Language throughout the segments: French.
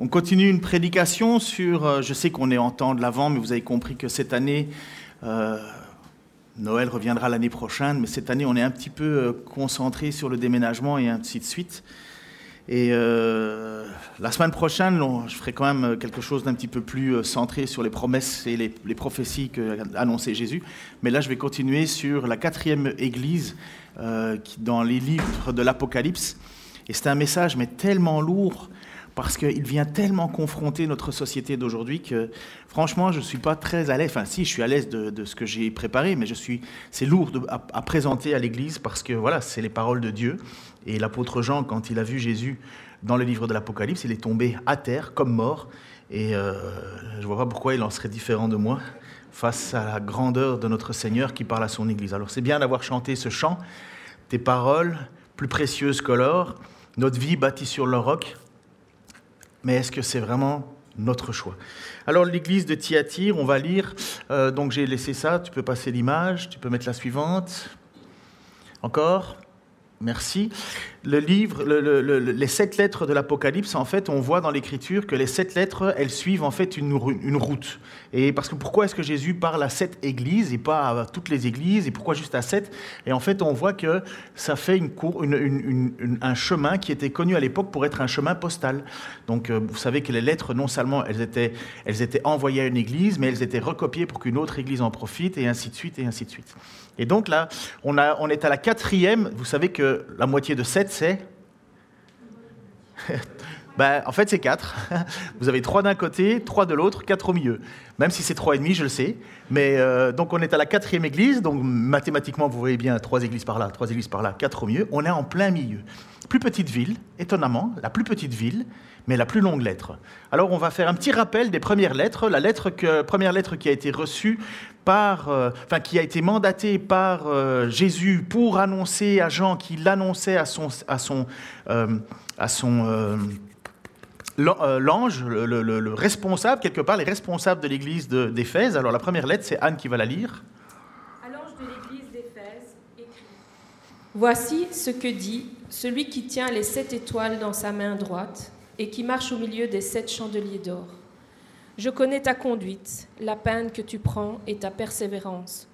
on continue une prédication sur, euh, je sais qu'on est en temps de l'avant, mais vous avez compris que cette année, euh, Noël reviendra l'année prochaine, mais cette année on est un petit peu euh, concentré sur le déménagement et ainsi de suite. Et la semaine prochaine, je ferai quand même quelque chose d'un petit peu plus centré sur les promesses et les, prophéties qu'a annoncé Jésus. Mais là, je vais continuer sur la quatrième église qui, dans les livres de l'Apocalypse. Et c'est un message, mais tellement lourd parce qu'il vient tellement confronter notre société d'aujourd'hui que franchement, je ne suis pas très à l'aise. Enfin, si, je suis à l'aise de, ce que j'ai préparé, mais je suis, c'est lourd à, présenter à l'Église parce que voilà, c'est les paroles de Dieu. Et l'apôtre Jean, quand il a vu Jésus dans le livre de l'Apocalypse, il est tombé à terre comme mort. Et euh, je ne vois pas pourquoi il en serait différent de moi face à la grandeur de notre Seigneur qui parle à son Église. Alors c'est bien d'avoir chanté ce chant, tes paroles plus précieuses que l'or, notre vie bâtie sur le roc mais est-ce que c'est vraiment notre choix? Alors l'église de Thyatire, on va lire, euh, donc j'ai laissé ça, tu peux passer l'image, tu peux mettre la suivante. Encore? Merci. Le livre, les sept lettres de l'Apocalypse, en fait, on voit dans l'Écriture que les sept lettres, elles suivent en fait une, route. Et parce que pourquoi est-ce que Jésus parle à sept églises et pas à toutes les églises et pourquoi juste à sept? Et en fait, on voit que ça fait une cour, un chemin qui était connu à l'époque pour être un chemin postal. Donc, euh, vous savez que les lettres, non seulement elles étaient envoyées à une église, mais elles étaient recopiées pour qu'une autre église en profite et ainsi de suite et ainsi de suite. Et donc là, on, est à la quatrième. Vous savez que la moitié de 7, c'est? Ben, En fait, c'est 4. Vous avez 3 d'un côté, 3 de l'autre, 4 au milieu. Même si c'est 3,5, je le sais. Mais euh, donc on est à la quatrième église. Donc mathématiquement, vous voyez bien 3 églises par là, 3 églises par là, 4 au milieu. On est en plein milieu. Plus petite ville, étonnamment, la plus petite ville, mais la plus longue lettre. Alors on va faire un petit rappel des premières lettres. La première lettre qui a été reçue euh, enfin qui a été mandatée par euh, Jésus pour annoncer à Jean qu'il annonçait à son, à son, euh, à son l'ange, le, responsable quelque part, les responsables de l'église d'Éphèse. Alors la première lettre, c'est Anne qui va la lire. À l'ange de l'église d'Éphèse, écrit Voici ce que dit celui qui tient les sept étoiles dans sa main droite et qui marche au milieu des sept chandeliers d'or. Je connais ta conduite, la peine que tu prends et ta persévérance.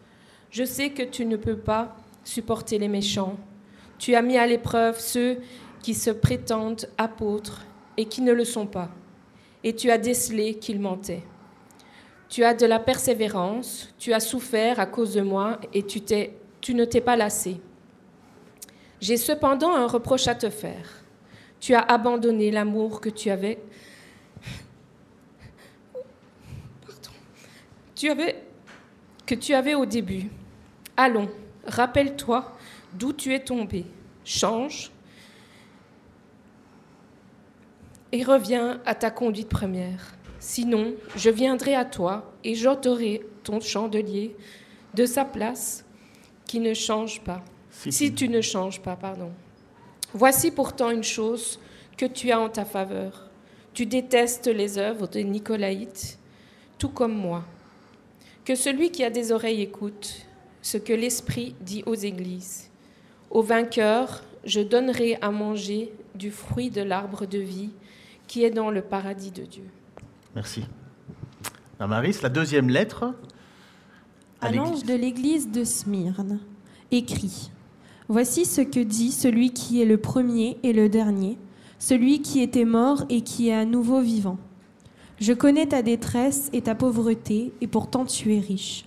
Je sais que tu ne peux pas supporter les méchants. Tu as mis à l'épreuve ceux qui se prétendent apôtres et qui ne le sont pas. Et tu as décelé qu'ils mentaient. Tu as de la persévérance, tu as souffert à cause de moi et tu, tu ne t'es pas lassé. J'ai cependant un reproche à te faire tu as abandonné l'amour que tu avais. Tu avais que tu avais au début. Allons, rappelle-toi d'où tu es tombé. Change et reviens à ta conduite première. Sinon, je viendrai à toi et j'ôterai ton chandelier de sa place qui ne change pas. si tu ne changes pas, pardon. Voici pourtant une chose que tu as en ta faveur. Tu détestes les œuvres des Nicolaïtes, tout comme moi. Que celui qui a des oreilles écoute ce que l'Esprit dit aux églises. Au vainqueur, je donnerai à manger du fruit de l'arbre de vie qui est dans le paradis de Dieu. Merci. Maris, la deuxième lettre. À, l'ange de l'église de Smyrne, écrit Voici ce que dit celui qui est le premier et le dernier, celui qui était mort et qui est à nouveau vivant. Je connais ta détresse et ta pauvreté, et pourtant tu es riche.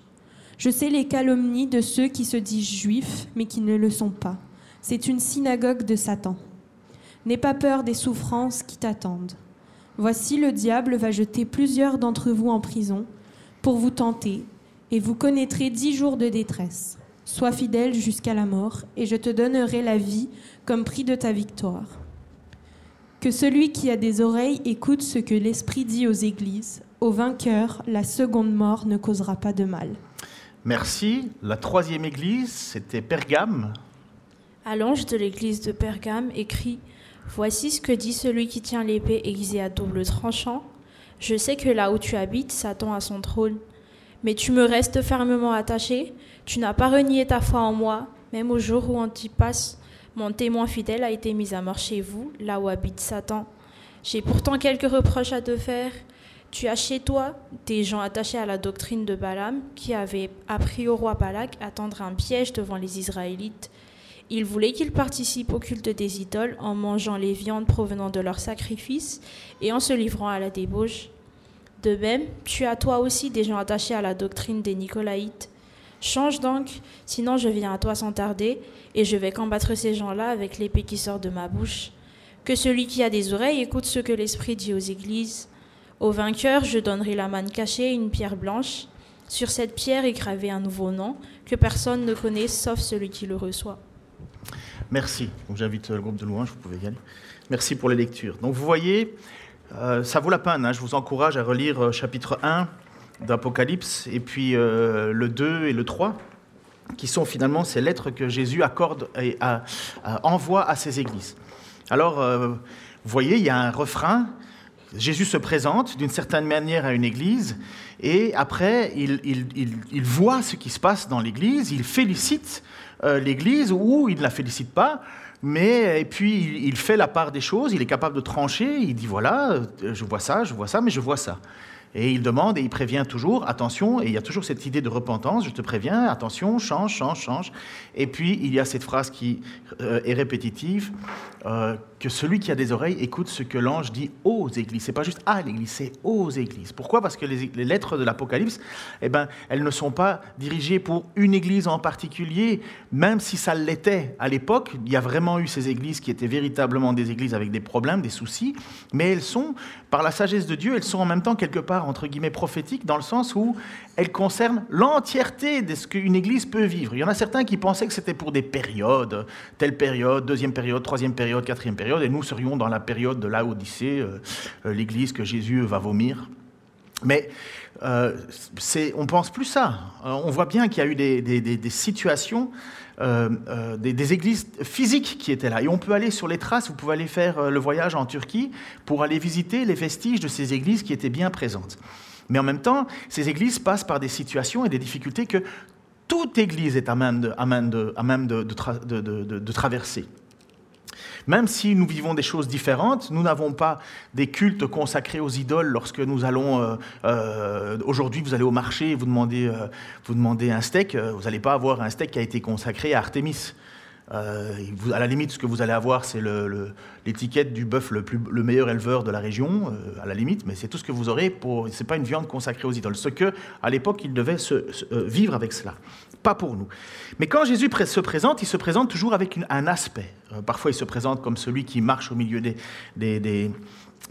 Je sais les calomnies de ceux qui se disent juifs, mais qui ne le sont pas. C'est une synagogue de Satan. N'aie pas peur des souffrances qui t'attendent. Voici le diable va jeter plusieurs d'entre vous en prison pour vous tenter, et vous connaîtrez dix jours de détresse. Sois fidèle jusqu'à la mort, et je te donnerai la vie comme prix de ta victoire. Que celui qui a des oreilles écoute ce que l'Esprit dit aux églises. Au vainqueur, la seconde mort ne causera pas de mal. Merci. La troisième église, c'était Pergame. À l'ange de l'église de Pergame écrit Voici ce que dit celui qui tient l'épée aiguisée à double tranchant. Je sais que là où tu habites, Satan a son trône. Mais tu me restes fermement attaché. Tu n'as pas renié ta foi en moi, même au jour où Antipas, mon témoin fidèle, a été mis à mort chez vous, là où habite Satan. J'ai pourtant quelques reproches à te faire. Tu as chez toi des gens attachés à la doctrine de Balaam qui avaient appris au roi Balak à tendre un piège devant les Israélites. Ils voulaient qu'ils participent au culte des idoles en mangeant les viandes provenant de leurs sacrifices et en se livrant à la débauche. De même, tu as toi aussi des gens attachés à la doctrine des Nicolaïtes. Change donc, sinon je viens à toi sans tarder, et je vais combattre ces gens-là avec l'épée qui sort de ma bouche. Que celui qui a des oreilles écoute ce que l'Esprit dit aux églises. Au vainqueur, je donnerai la manne cachée, une pierre blanche. Sur cette pierre est gravé un nouveau nom que personne ne connaît sauf celui qui le reçoit. Merci. J'invite le groupe de louanges, vous pouvez y aller. Merci pour les lectures. Donc vous voyez, euh, ça vaut la peine. Hein. Je vous encourage à relire euh, chapitre 1 d'Apocalypse et puis euh, le 2 et le 3 qui sont finalement ces lettres que Jésus accorde et envoie à ses églises. Alors, vous voyez, il y a un refrain Jésus se présente d'une certaine manière à une église et après, il, voit ce qui se passe dans l'église, il félicite euh, l'église ou il ne la félicite pas, mais et puis il, fait la part des choses, il est capable de trancher, il dit voilà, euh, je vois ça, je vois ça, mais je vois ça. Et il demande et il prévient toujours, attention, et il y a toujours cette idée de repentance, je te préviens, attention, change, change, change. Et puis il y a cette phrase qui euh, est répétitive, euh, que celui qui a des oreilles écoute ce que l'ange dit aux églises. C'est pas juste à l'église, c'est aux églises. Pourquoi? Parce que les, lettres de l'Apocalypse, eh ben, elles ne sont pas dirigées pour une église en particulier, même si ça l'était à l'époque. Il y a vraiment eu ces églises qui étaient véritablement des églises avec des problèmes, des soucis, mais elles sont, par la sagesse de Dieu, elles sont en même temps quelque part entre guillemets prophétiques dans le sens où elles concernent l'entièreté de ce qu'une église peut vivre. Il y en a certains qui pensaient que c'était pour des périodes, telle période, deuxième période, troisième période, quatrième période et nous serions dans la période de l'Odyssée, euh, euh, l'Église que Jésus va vomir. Mais euh, on pense plus ça. Euh, on voit bien qu'il y a eu des, situations, des, églises physiques qui étaient là. Et on peut aller sur les traces, vous pouvez aller faire le voyage en Turquie pour aller visiter les vestiges de ces églises qui étaient bien présentes. Mais en même temps, ces églises passent par des situations et des difficultés que toute église est à même de traverser. Même si nous vivons des choses différentes, nous n'avons pas des cultes consacrés aux idoles lorsque nous allons... Euh, euh, aujourd'hui, vous allez au marché et vous demandez, euh, vous demandez un steak, vous n'allez pas avoir un steak qui a été consacré à Artémis. à la limite, ce que vous allez avoir, c'est l'étiquette du bœuf le, le, meilleur éleveur de la région, à la limite, mais c'est tout ce que vous aurez. Pour, c'est pas une viande consacrée aux idoles. Ce que, à l'époque, ils devaient vivre avec cela pas pour nous. Mais quand Jésus se présente, il se présente toujours avec un aspect. Euh, parfois, il se présente comme celui qui marche au milieu des, des,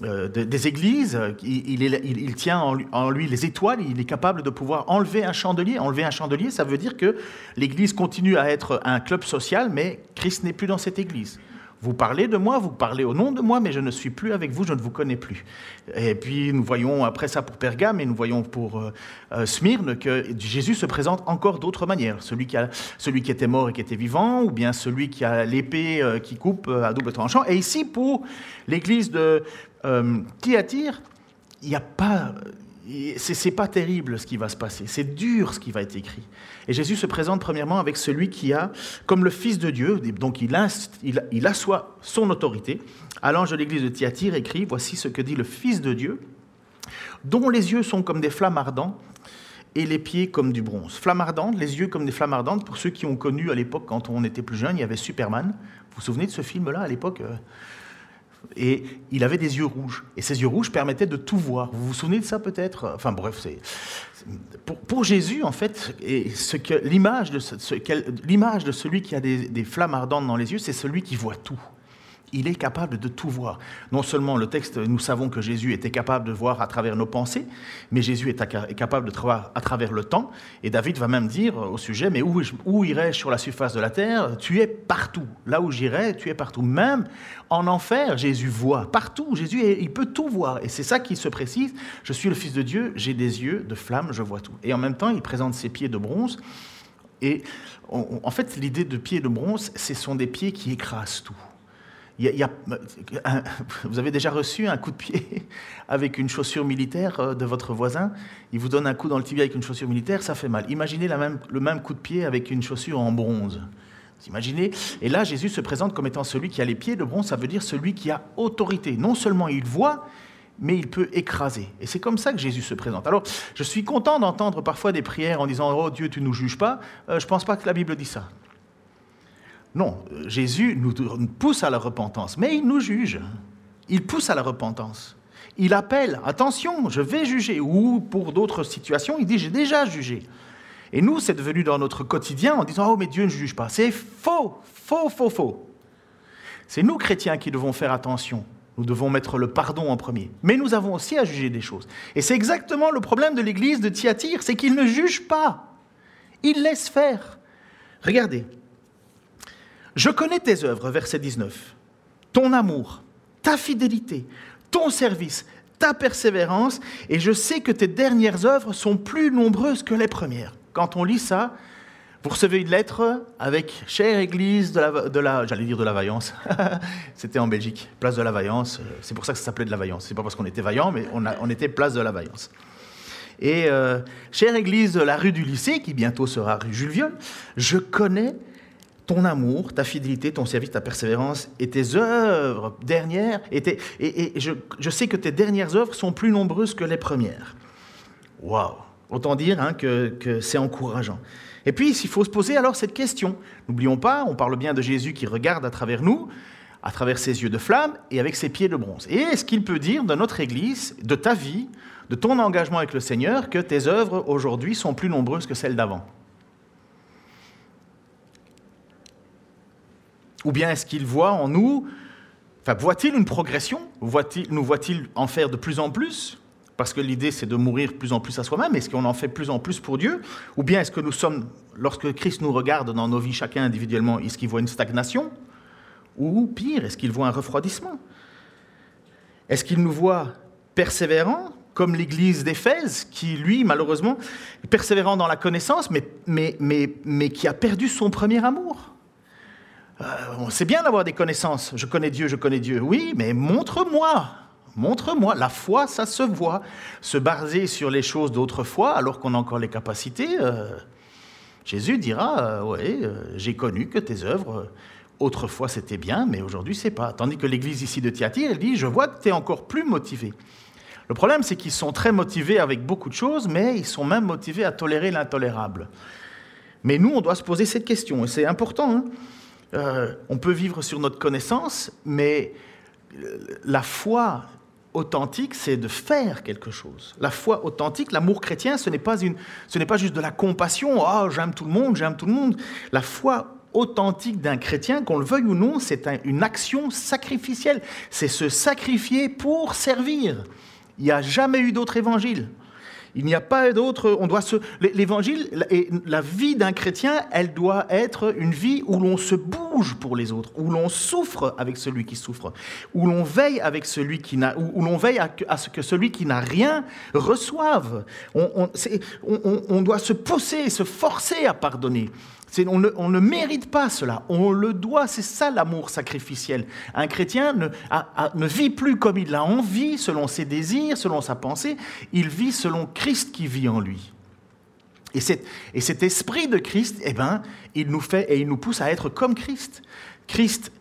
euh, églises. Il, il, tient en lui, les étoiles. Il est capable de pouvoir enlever un chandelier. Enlever un chandelier, ça veut dire que l'Église continue à être un club social, mais Christ n'est plus dans cette Église. Vous parlez de moi, vous parlez au nom de moi, mais je ne suis plus avec vous, je ne vous connais plus. Et puis nous voyons après ça pour Pergame et nous voyons pour euh, euh, Smyrne que Jésus se présente encore d'autres manières. Celui qui, a, celui qui était mort et qui était vivant, ou bien celui qui a l'épée euh, qui coupe à double tranchant. Et ici, pour l'église de Thyatire, il n'y a pas c'est pas terrible ce qui va se passer, c'est dur ce qui va être écrit. Et Jésus se présente premièrement avec celui qui a, comme le Fils de Dieu, donc il, il, assoit son autorité. À l'ange de l'église de Thyatire écrit, voici ce que dit le Fils de Dieu, dont les yeux sont comme des flammes ardentes et les pieds comme du bronze. Flammes ardentes, les yeux comme des flammes ardentes, pour ceux qui ont connu à l'époque, quand on était plus jeune, il y avait Superman. Vous vous souvenez de ce film-là à l'époque euh, et il avait des yeux rouges. Et ces yeux rouges permettaient de tout voir. Vous vous souvenez de ça peut-être? Enfin bref, c'est pour, Jésus en fait, l'image de celui qui a des, flammes ardentes dans les yeux, c'est celui qui voit tout. Il est capable de tout voir. Non seulement le texte, nous savons que Jésus était capable de voir à travers nos pensées, mais Jésus est capable de voir à travers le temps. Et David va même dire au sujet, mais où, où irais-je sur la surface de la terre? Tu es partout. Là où j'irai, tu es partout. Même en enfer, Jésus voit. Partout, Jésus, il peut tout voir. Et c'est ça qui se précise. Je suis le Fils de Dieu, j'ai des yeux de flamme, je vois tout. Et en même temps, il présente ses pieds de bronze. Et en fait, l'idée de pieds de bronze, ce sont des pieds qui écrasent tout vous avez déjà reçu un coup de pied avec une chaussure militaire euh, de votre voisin Il vous donne un coup dans le tibia avec une chaussure militaire, ça fait mal. Imaginez le même coup de pied avec une chaussure en bronze. Imaginez? Et là, Jésus se présente comme étant celui qui a les pieds de bronze, ça veut dire celui qui a autorité. Non seulement il voit, mais il peut écraser. Et c'est comme ça que Jésus se présente. Alors, je suis content d'entendre parfois des prières en disant Oh Dieu, tu ne nous juges pas. Euh, je ne pense pas que la Bible dit ça. Non, Jésus nous pousse à la repentance, mais il nous juge. Il pousse à la repentance. Il appelle, attention, je vais juger. Ou pour d'autres situations, il dit, j'ai déjà jugé. Et nous, c'est devenu dans notre quotidien en disant, oh mais Dieu ne juge pas. C'est faux, faux, faux, faux. C'est nous, chrétiens, qui devons faire attention. Nous devons mettre le pardon en premier. Mais nous avons aussi à juger des choses. Et c'est exactement le problème de l'église de Thyatire, c'est qu'il ne juge pas. Il laisse faire. Regardez, je connais tes œuvres, verset 19, ton amour, ta fidélité, ton service, ta persévérance, et je sais que tes dernières œuvres sont plus nombreuses que les premières. Quand on lit ça, vous recevez une lettre avec chère Église de la, j'allais dire de la Vaillance. C'était en Belgique, place de la Vaillance. C'est pour ça que ça s'appelait de la Vaillance. C'est pas parce qu'on était vaillant, mais on, on, était place de la Vaillance. Et euh, chère Église de la rue du lycée, qui bientôt sera rue Jules Viol, je connais ton amour, ta fidélité, ton service, ta persévérance et tes œuvres dernières. Et, et, je, sais que tes dernières œuvres sont plus nombreuses que les premières. Waouh Autant dire hein, que, que c'est encourageant. Et puis, il faut se poser alors cette question. N'oublions pas, on parle bien de Jésus qui regarde à travers nous, à travers ses yeux de flamme et avec ses pieds de bronze. Et est-ce qu'il peut dire de notre Église, de ta vie, de ton engagement avec le Seigneur, que tes œuvres aujourd'hui sont plus nombreuses que celles d'avant? Ou bien est-ce qu'il voit en nous, enfin, voit-il une progression? Nous voit-il en faire de plus en plus? Parce que l'idée, c'est de mourir plus en plus à soi-même. Est-ce qu'on en fait plus en plus pour Dieu? Ou bien est-ce que nous sommes, lorsque Christ nous regarde dans nos vies, chacun individuellement, est-ce qu'il voit une stagnation? Ou pire, est-ce qu'il voit un refroidissement? Est-ce qu'il nous voit persévérants comme l'église d'Éphèse, qui, lui, malheureusement, est persévérant dans la connaissance, mais, mais, mais, mais qui a perdu son premier amour? Euh, c'est bien d'avoir des connaissances. Je connais Dieu, je connais Dieu. Oui, mais montre-moi. Montre-moi. La foi, ça se voit. Se baser sur les choses d'autrefois, alors qu'on a encore les capacités. Euh, Jésus dira Oui, euh, j'ai connu que tes œuvres, autrefois c'était bien, mais aujourd'hui c'est pas. Tandis que l'église ici de Thyatire, elle dit Je vois que tu es encore plus motivé. Le problème, c'est qu'ils sont très motivés avec beaucoup de choses, mais ils sont même motivés à tolérer l'intolérable. Mais nous, on doit se poser cette question, et c'est important. Hein euh, on peut vivre sur notre connaissance, mais la foi authentique, c'est de faire quelque chose. La foi authentique, l'amour chrétien, ce n'est pas, pas juste de la compassion, oh, j'aime tout le monde, j'aime tout le monde. La foi authentique d'un chrétien, qu'on le veuille ou non, c'est une action sacrificielle. C'est se sacrifier pour servir. Il n'y a jamais eu d'autre évangile. Il n'y a pas d'autre. On doit se. L'évangile et la vie d'un chrétien, elle doit être une vie où l'on se bouge pour les autres, où l'on souffre avec celui qui souffre, où l'on veille avec celui qui n'a, où, l'on veille à, ce que celui qui n'a rien reçoive. On, on doit se pousser, se forcer à pardonner. On ne, mérite pas cela, on le doit, c'est ça l'amour sacrificiel. Un chrétien ne, vit plus comme il a envie, selon ses désirs, selon sa pensée, il vit selon Christ qui vit en lui. Et, et cet esprit de Christ, eh ben, il nous fait et il nous pousse à être comme Christ. Christ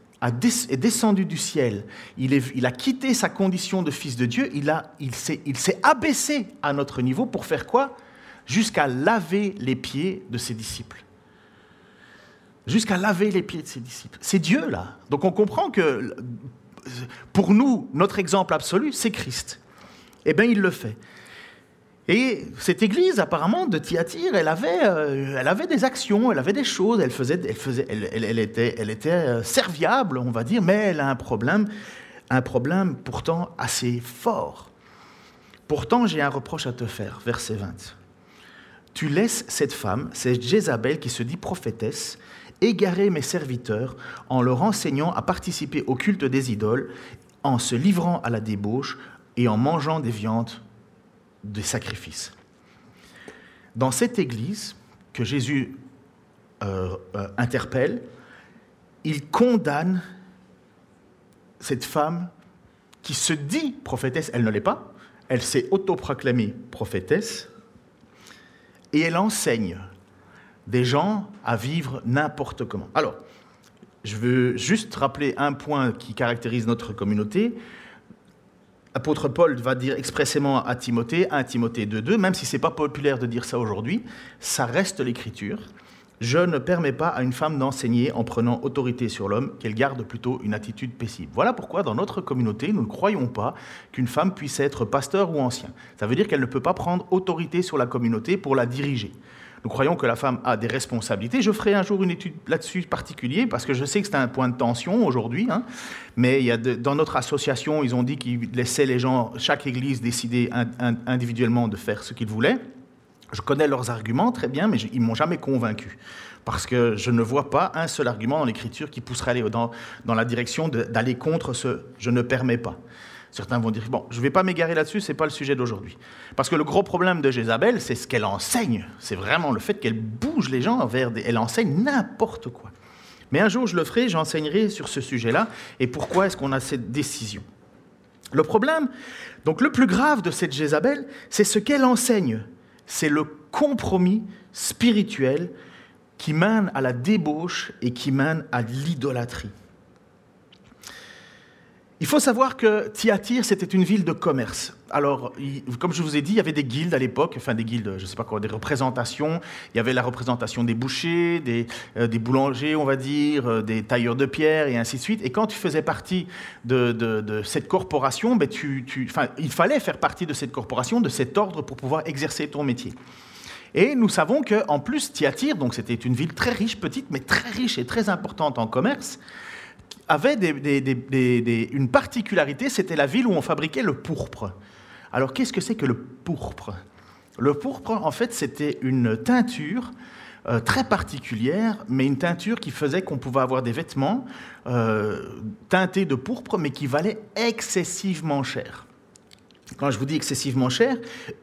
est descendu du ciel, il, a quitté sa condition de fils de Dieu, il s'est abaissé à notre niveau pour faire quoi? Jusqu'à laver les pieds de ses disciples jusqu'à laver les pieds de ses disciples. C'est Dieu là. Donc on comprend que pour nous, notre exemple absolu, c'est Christ. Eh bien, il le fait. Et cette église, apparemment, de Thyatire, elle avait, euh, elle avait des actions, elle avait des choses, elle, faisait, elle, faisait, elle, était, elle était euh, serviable, on va dire, mais elle a un problème, un problème pourtant assez fort. Pourtant, j'ai un reproche à te faire, verset 20. Tu laisses cette femme, cette Jézabel qui se dit prophétesse, égarer mes serviteurs en leur enseignant à participer au culte des idoles, en se livrant à la débauche et en mangeant des viandes des sacrifices. Dans cette église que Jésus euh, euh, interpelle, il condamne cette femme qui se dit prophétesse, elle ne l'est pas, elle s'est autoproclamée prophétesse, et elle enseigne des gens à vivre n'importe comment. Alors, je veux juste rappeler un point qui caractérise notre communauté apôtre Paul va dire expressément à Timothée, à Timothée 2.2, même si ce n'est pas populaire de dire ça aujourd'hui, ça reste l'écriture. Je ne permets pas à une femme d'enseigner en prenant autorité sur l'homme, qu'elle garde plutôt une attitude paisible. Voilà pourquoi dans notre communauté, nous ne croyons pas qu'une femme puisse être pasteur ou ancien. Ça veut dire qu'elle ne peut pas prendre autorité sur la communauté pour la diriger. Nous croyons que la femme a des responsabilités. Je ferai un jour une étude là-dessus particulier parce que je sais que c'est un point de tension aujourd'hui. Hein. Mais dans notre association, ils ont dit qu'ils laissaient les gens, chaque église, décider individuellement de faire ce qu'ils voulaient. Je connais leurs arguments très bien, mais ils m'ont jamais convaincu. Parce que je ne vois pas un seul argument dans l'Écriture qui pousserait dans, dans la direction d'aller contre ce je ne permets pas. Certains vont dire, bon, je ne vais pas m'égarer là-dessus, ce n'est pas le sujet d'aujourd'hui. Parce que le gros problème de Jézabel, c'est ce qu'elle enseigne. C'est vraiment le fait qu'elle bouge les gens vers des... Elle enseigne n'importe quoi. Mais un jour, je le ferai, j'enseignerai sur ce sujet-là et pourquoi est-ce qu'on a cette décision? Le problème, donc le plus grave de cette Jézabel, c'est ce qu'elle enseigne. C'est le compromis spirituel qui mène à la débauche et qui mène à l'idolâtrie. Il faut savoir que Thyatire, c'était une ville de commerce. Alors, comme je vous ai dit, il y avait des guildes à l'époque, enfin des guildes, je ne sais pas quoi, des représentations. Il y avait la représentation des bouchers, des, euh, boulangers, on va dire, euh, des tailleurs de pierre et ainsi de suite. Et quand tu faisais partie de, cette corporation, ben tu, il fallait faire partie de cette corporation, de cet ordre pour pouvoir exercer ton métier. Et nous savons qu'en plus, Thyatire, donc c'était une ville très riche, petite, mais très riche et très importante en commerce, avait une particularité, c'était la ville où on fabriquait le pourpre. Alors qu'est-ce que c'est que le pourpre? Le pourpre, en fait, c'était une teinture euh, très particulière, mais une teinture qui faisait qu'on pouvait avoir des vêtements euh, teintés de pourpre, mais qui valaient excessivement cher. Quand je vous dis excessivement cher,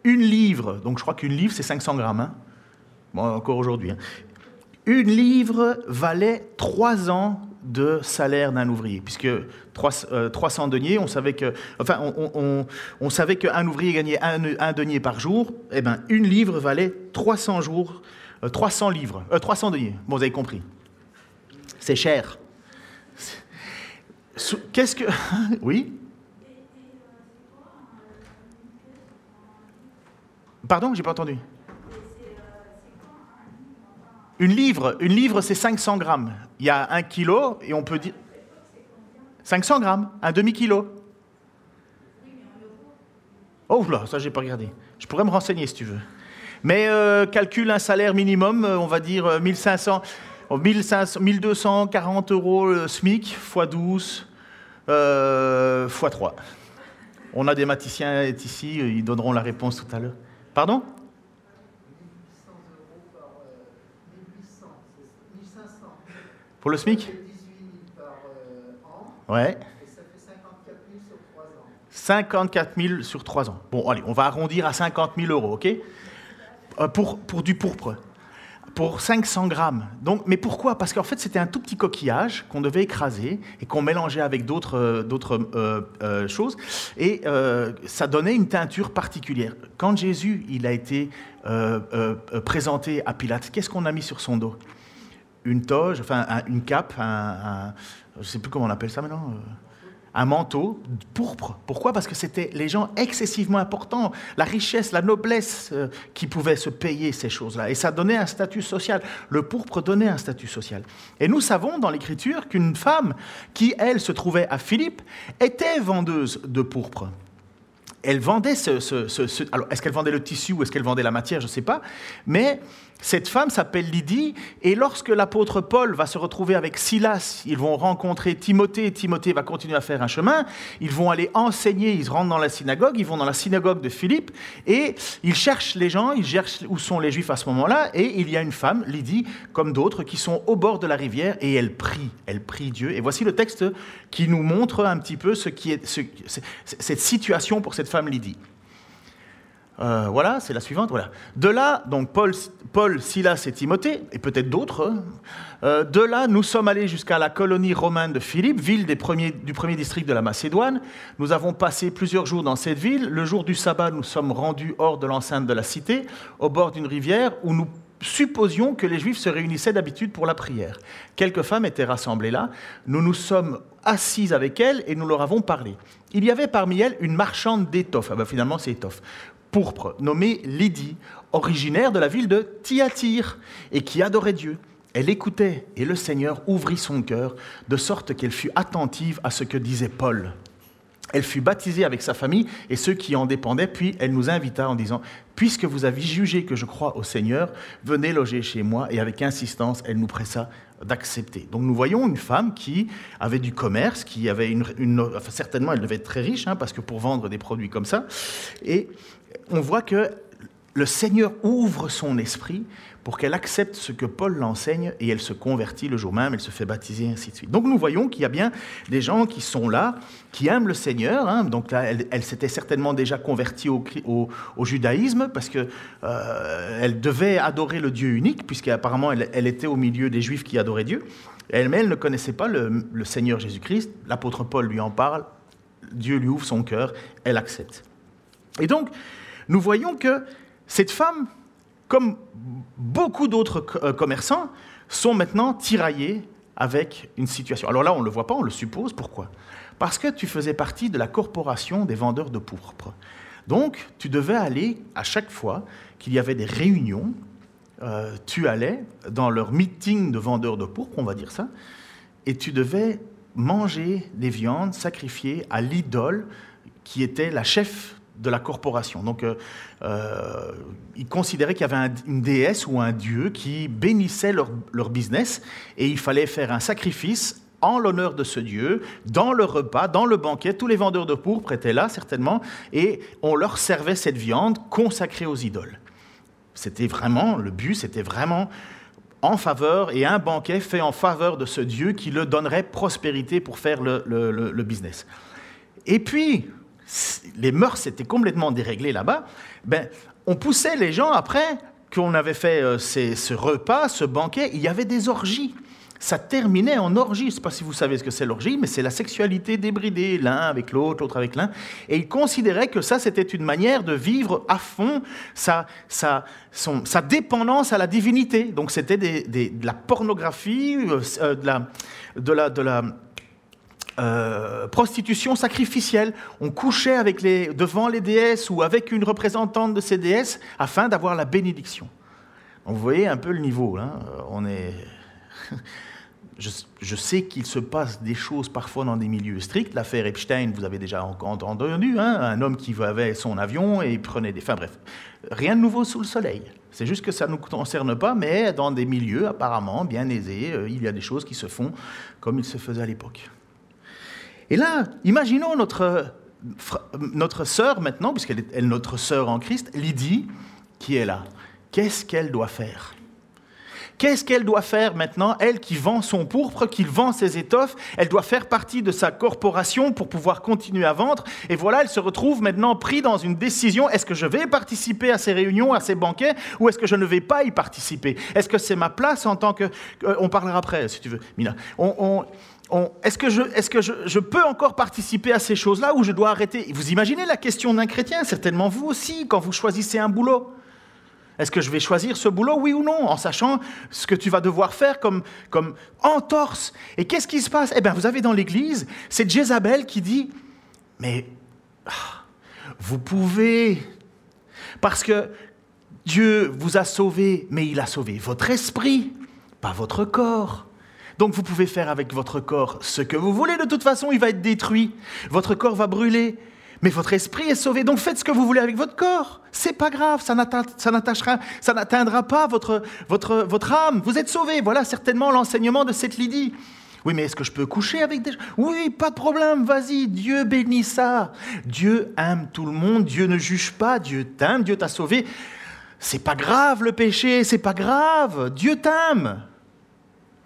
une livre, donc je crois qu'une livre c'est 500 grammes, hein. bon, encore aujourd'hui, hein. une livre valait 3 ans de salaire d'un ouvrier, puisque 300 euh, deniers, on savait que, enfin, on, savait qu'un ouvrier gagnait un, denier par jour. Eh ben, une livre valait 300 jours, 300 euh, livres, 300 euh, deniers. Bon, vous avez compris. C'est cher. Qu'est-ce que, oui? Pardon, j'ai pas entendu. Une livre, une livre, c'est 500 grammes. Il y a un kilo et on peut dire 500 grammes, un demi-kilo. Oh là, ça j'ai pas regardé. Je pourrais me renseigner si tu veux. Mais euh, calcule un salaire minimum, euh, on va dire 1500, 1240 euros le SMIC, x 12, euh, x 3. On a des mathématiciens ici, ils donneront la réponse tout à l'heure. Pardon? Pour le SMIC Ouais. Et ça fait 54 000 sur 3 ans. 54 000 sur 3 ans. Bon, allez, on va arrondir à 50 000 euros, OK? Euh, pour, du pourpre. Pour 500 grammes. Mais pourquoi? Parce qu'en fait, c'était un tout petit coquillage qu'on devait écraser et qu'on mélangeait avec d'autres euh, euh, choses. Et ça donnait une teinture particulière. Quand Jésus il a été présenté à Pilate, qu'est-ce qu'on a mis sur son dos? Une toge, enfin une cape, un, je ne sais plus comment on appelle ça maintenant, euh, un manteau pourpre. Pourquoi? Parce que c'était les gens excessivement importants, la richesse, la noblesse euh, qui pouvaient se payer ces choses-là. Et ça donnait un statut social. Le pourpre donnait un statut social. Et nous savons dans l'Écriture qu'une femme qui, elle, se trouvait à Philippe, était vendeuse de pourpre. Elle vendait ce, alors est-ce qu'elle vendait le tissu ou est-ce qu'elle vendait la matière, je ne sais pas, mais cette femme s'appelle Lydie, et lorsque l'apôtre Paul va se retrouver avec Silas, ils vont rencontrer Timothée, Timothée va continuer à faire un chemin, ils vont aller enseigner, ils rentrent dans la synagogue, ils vont dans la synagogue de Philippe, et ils cherchent les gens, ils cherchent où sont les Juifs à ce moment-là, et il y a une femme, Lydie, comme d'autres, qui sont au bord de la rivière, et elle prie, elle prie Dieu. Et voici le texte qui nous montre un petit peu ce qui est, cette situation pour cette femme Lydie. Euh, voilà, c'est la suivante. Voilà. De là, donc Paul, Paul, Silas et Timothée, et peut-être d'autres, euh, de là, nous sommes allés jusqu'à la colonie romaine de Philippe, ville du premier district de la Macédoine. Nous avons passé plusieurs jours dans cette ville. Le jour du sabbat, nous sommes rendus hors de l'enceinte de la cité, au bord d'une rivière où nous supposions que les Juifs se réunissaient d'habitude pour la prière. Quelques femmes étaient rassemblées là. Nous nous sommes assis avec elles et nous leur avons parlé. Il y avait parmi elles une marchande d'étoffes. Ah ben finalement, c'est étoffe pourpre, nommée Lydie, originaire de la ville de Thyatire, et qui adorait Dieu. Elle écoutait, et le Seigneur ouvrit son cœur, de sorte qu'elle fut attentive à ce que disait Paul. Elle fut baptisée avec sa famille et ceux qui en dépendaient, puis elle nous invita en disant, Puisque vous avez jugé que je crois au Seigneur, venez loger chez moi. Et avec insistance, elle nous pressa d'accepter. Donc nous voyons une femme qui avait du commerce, qui avait une... certainement, elle devait être très riche, hein, parce que pour vendre des produits comme ça. Et on voit que le Seigneur ouvre son esprit pour qu'elle accepte ce que Paul l'enseigne et elle se convertit le jour même, elle se fait baptiser, et ainsi de suite. Donc nous voyons qu'il y a bien des gens qui sont là, qui aiment le Seigneur. Hein. Donc là, elle, s'était certainement déjà convertie au, judaïsme parce qu'elle euh, devait adorer le Dieu unique, puisqu'apparemment elle, elle était au milieu des Juifs qui adoraient Dieu. Elle, elle ne connaissait pas le, le Seigneur Jésus-Christ. L'apôtre Paul lui en parle, Dieu lui ouvre son cœur, elle accepte. Et donc, nous voyons que cette femme, comme beaucoup d'autres euh, commerçants, sont maintenant tiraillés avec une situation. Alors là, on ne le voit pas, on le suppose. Pourquoi? Parce que tu faisais partie de la corporation des vendeurs de pourpre. Donc, tu devais aller à chaque fois qu'il y avait des réunions, euh, tu allais dans leur meeting de vendeurs de pourpre, on va dire ça, et tu devais manger des viandes sacrifiées à l'idole qui était la chef de la corporation. Donc, euh, euh, ils considéraient qu'il y avait une déesse ou un dieu qui bénissait leur, business et il fallait faire un sacrifice en l'honneur de ce Dieu, dans le repas, dans le banquet. Tous les vendeurs de pourpre étaient là, certainement, et on leur servait cette viande consacrée aux idoles. C'était vraiment, le but, c'était vraiment en faveur, et un banquet fait en faveur de ce Dieu qui le donnerait prospérité pour faire le, le business. Et puis, les mœurs étaient complètement déréglées là-bas, ben, on poussait les gens après qu'on avait fait euh, ce repas, ce banquet, il y avait des orgies. Ça terminait en orgie. Je ne sais pas si vous savez ce que c'est l'orgie, mais c'est la sexualité débridée, l'un avec l'autre, l'autre avec l'un. Et ils considéraient que ça, c'était une manière de vivre à fond sa, dépendance à la divinité. Donc c'était de la pornographie, euh, la, de la, de la euh, prostitution sacrificielle. On couchait avec les, devant les déesses ou avec une représentante de ces déesses afin d'avoir la bénédiction. vous voyez un peu le niveau. Hein. On est... je, sais qu'il se passe des choses parfois dans des milieux stricts. L'affaire Epstein, vous avez déjà entendu, hein, un homme qui avait son avion et prenait des... Enfin bref, rien de nouveau sous le soleil. C'est juste que ça ne nous concerne pas, mais dans des milieux apparemment bien aisés, euh, il y a des choses qui se font comme il se faisait à l'époque. Et là, imaginons notre, notre sœur maintenant, puisqu'elle est notre sœur en Christ, Lydie, qui est là. Qu'est-ce qu'elle doit faire? Qu'est-ce qu'elle doit faire maintenant, elle qui vend son pourpre, qui vend ses étoffes? Elle doit faire partie de sa corporation pour pouvoir continuer à vendre. Et voilà, elle se retrouve maintenant prise dans une décision. Est-ce que je vais participer à ces réunions, à ces banquets, ou est-ce que je ne vais pas y participer? Est-ce que c'est ma place en tant que... Euh, on parlera après, si tu veux, Mina. Est-ce que, je, peux encore participer à ces choses-là ou je dois arrêter? Vous imaginez la question d'un chrétien, certainement vous aussi, quand vous choisissez un boulot. Est-ce que je vais choisir ce boulot, oui ou non, en sachant ce que tu vas devoir faire comme, entorse? Et qu'est-ce qui se passe? Eh bien, vous avez dans l'Église, c'est Jézabel qui dit, mais ah, vous pouvez, parce que Dieu vous a sauvé, mais il a sauvé votre esprit, pas votre corps. Donc vous pouvez faire avec votre corps ce que vous voulez, de toute façon il va être détruit, votre corps va brûler. Mais votre esprit est sauvé, donc faites ce que vous voulez avec votre corps. C'est pas grave, ça n'atteindra pas votre, votre, votre âme. Vous êtes sauvé. Voilà certainement l'enseignement de cette Lydie. Oui, mais est-ce que je peux coucher avec des gens? Oui, pas de problème, vas-y, Dieu bénit ça. Dieu aime tout le monde, Dieu ne juge pas, Dieu t'aime, Dieu t'a sauvé. C'est pas grave le péché, c'est pas grave, Dieu t'aime.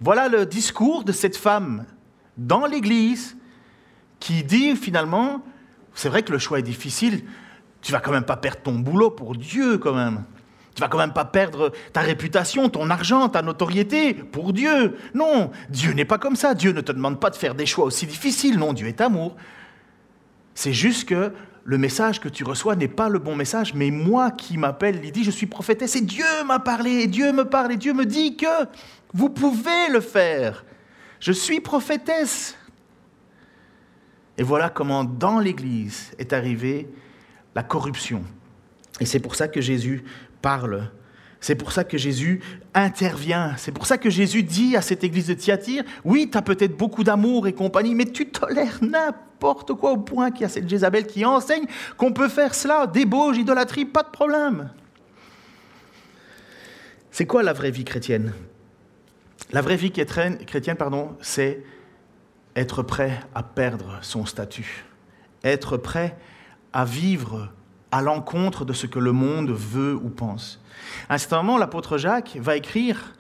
Voilà le discours de cette femme dans l'Église qui dit finalement, c'est vrai que le choix est difficile, tu vas quand même pas perdre ton boulot pour Dieu quand même. Tu vas quand même pas perdre ta réputation, ton argent, ta notoriété pour Dieu. Non, Dieu n'est pas comme ça. Dieu ne te demande pas de faire des choix aussi difficiles. Non, Dieu est amour. C'est juste que le message que tu reçois n'est pas le bon message, mais moi qui m'appelle Lydie, je suis prophétesse et Dieu m'a parlé, et Dieu me parle, et Dieu me dit que vous pouvez le faire. Je suis prophétesse. Et voilà comment dans l'Église est arrivée la corruption. Et c'est pour ça que Jésus parle. C'est pour ça que Jésus intervient. C'est pour ça que Jésus dit à cette église de Thyatire, oui, tu as peut-être beaucoup d'amour et compagnie, mais tu tolères n'importe quoi au point qu'il y a cette Jézabel qui enseigne qu'on peut faire cela, débauche, idolâtrie, pas de problème. C'est quoi la vraie vie chrétienne? La vraie vie chrétienne, pardon, c'est être prêt à perdre son statut, être prêt à vivre à l'encontre de ce que le monde veut ou pense. À certain moment, l'apôtre Jacques va écrire,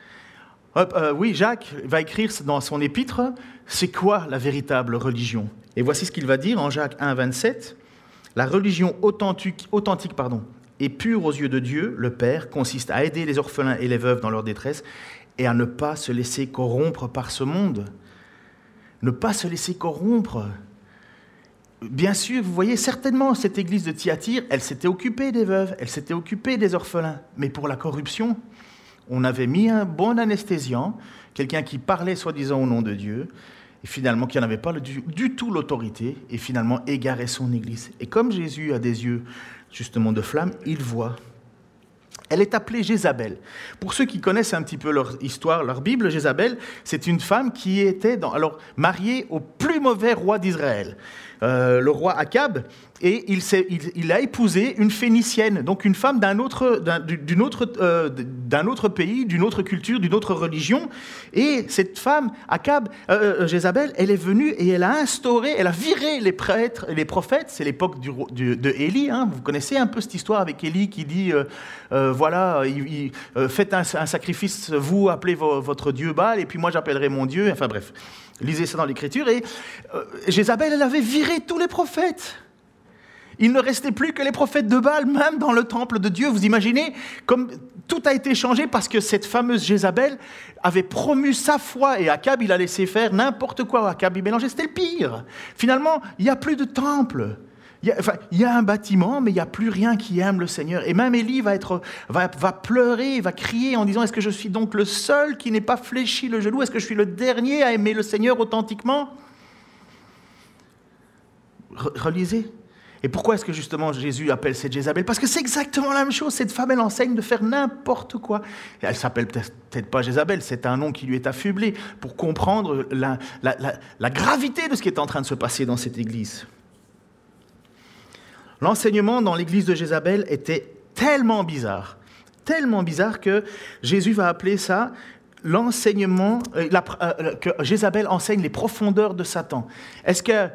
euh, oui, Jacques va écrire dans son épître, c'est quoi la véritable religion? Et voici ce qu'il va dire en Jacques 1, 27. La religion authentique, authentique pardon, et pure aux yeux de Dieu, le Père, consiste à aider les orphelins et les veuves dans leur détresse et à ne pas se laisser corrompre par ce monde. Ne pas se laisser corrompre. Bien sûr, vous voyez, certainement, cette église de Thyatire, elle s'était occupée des veuves, elle s'était occupée des orphelins. Mais pour la corruption, on avait mis un bon anesthésiant, quelqu'un qui parlait soi-disant au nom de Dieu, et finalement qui n'avait pas du, du, tout l'autorité, et finalement égarait son église. Et comme Jésus a des yeux justement de flamme, il voit. Elle est appelée Jézabel. Pour ceux qui connaissent un petit peu leur histoire, leur Bible, Jézabel, c'est une femme qui était alors, mariée au plus mauvais roi d'Israël. Euh, le roi Akab, et il, a épousé une phénicienne, donc une femme d'un autre, d'un, autre, euh, autre pays, d'une autre culture, d'une autre religion. Et cette femme, Akab, euh, Jézabel, elle est venue et elle a instauré, elle a viré les prêtres, les prophètes. C'est l'époque de Élie. Hein. Vous connaissez un peu cette histoire avec Élie qui dit voilà, faites un, sacrifice, vous appelez votre Dieu Baal, et puis moi j'appellerai mon Dieu. Enfin bref. Lisez ça dans l'Écriture. Et euh, Jézabel, elle avait viré tous les prophètes. Il ne restait plus que les prophètes de Baal, même dans le temple de Dieu. Vous imaginez comme tout a été changé parce que cette fameuse Jézabel avait promu sa foi et Akab, il a laissé faire n'importe quoi. Akab, il mélangeait, c'était le pire. Finalement, il n'y a plus de temple. Il y, a, un bâtiment, mais il n'y a plus rien qui aime le Seigneur. Et même Élie va, être, va, pleurer, va crier en disant, est-ce que je suis donc le seul qui n'est pas fléchi le genou? Est-ce que je suis le dernier à aimer le Seigneur authentiquement? Relisez. Et pourquoi est-ce que justement Jésus appelle cette Jézabel? Parce que c'est exactement la même chose. Cette femme, elle enseigne de faire n'importe quoi. Elle s'appelle peut-être pas Jézabel, c'est un nom qui lui est affublé pour comprendre la gravité de ce qui est en train de se passer dans cette église. L'enseignement dans l'église de Jézabel était tellement bizarre, tellement bizarre que Jésus va appeler ça l'enseignement, euh, euh, que Jézabel enseigne les profondeurs de Satan. Est-ce que, euh,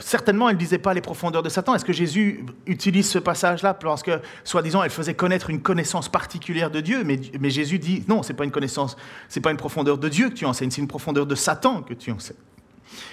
certainement, elle ne disait pas les profondeurs de Satan, est-ce que Jésus utilise ce passage-là parce que, soi-disant, elle faisait connaître une connaissance particulière de Dieu, mais, mais Jésus dit, non, ce n'est pas une connaissance, ce n'est pas une profondeur de Dieu que tu enseignes, c'est une profondeur de Satan que tu enseignes.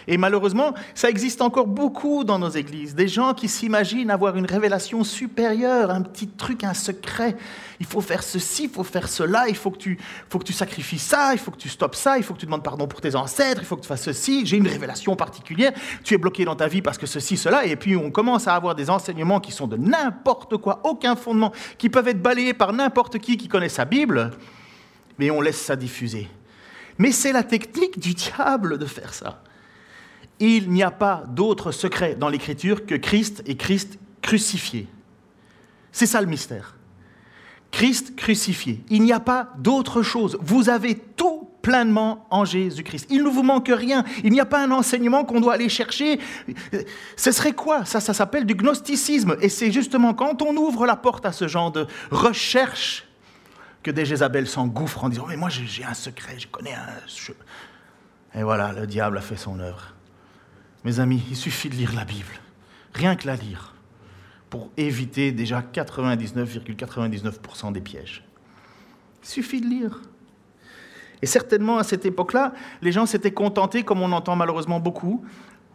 Et malheureusement, ça existe encore beaucoup dans nos églises. Des gens qui s'imaginent avoir une révélation supérieure, un petit truc, un secret. Il faut faire ceci, il faut faire cela, il faut que tu, faut que tu sacrifies ça, il faut que tu stoppes ça, il faut que tu demandes pardon pour tes ancêtres, il faut que tu fasses ceci. J'ai une révélation particulière. Tu es bloqué dans ta vie parce que ceci, cela. Et puis on commence à avoir des enseignements qui sont de n'importe quoi, aucun fondement, qui peuvent être balayés par n'importe qui qui connaît sa Bible. Mais on laisse ça diffuser. Mais c'est la technique du diable de faire ça. Il n'y a pas d'autre secret dans l'Écriture que Christ et Christ crucifié. C'est ça le mystère. Christ crucifié. Il n'y a pas d'autre chose. Vous avez tout pleinement en Jésus-Christ. Il ne vous manque rien. Il n'y a pas un enseignement qu'on doit aller chercher. Ce serait quoi? Ça, ça s'appelle du gnosticisme. Et c'est justement quand on ouvre la porte à ce genre de recherche que des Jézabel s'engouffrent en disant Mais moi, j'ai un secret, je connais un. Et voilà, le diable a fait son œuvre. Mes amis, il suffit de lire la Bible. Rien que la lire. Pour éviter déjà 99,99% des pièges. Il suffit de lire. Et certainement, à cette époque-là, les gens s'étaient contentés, comme on entend malheureusement beaucoup.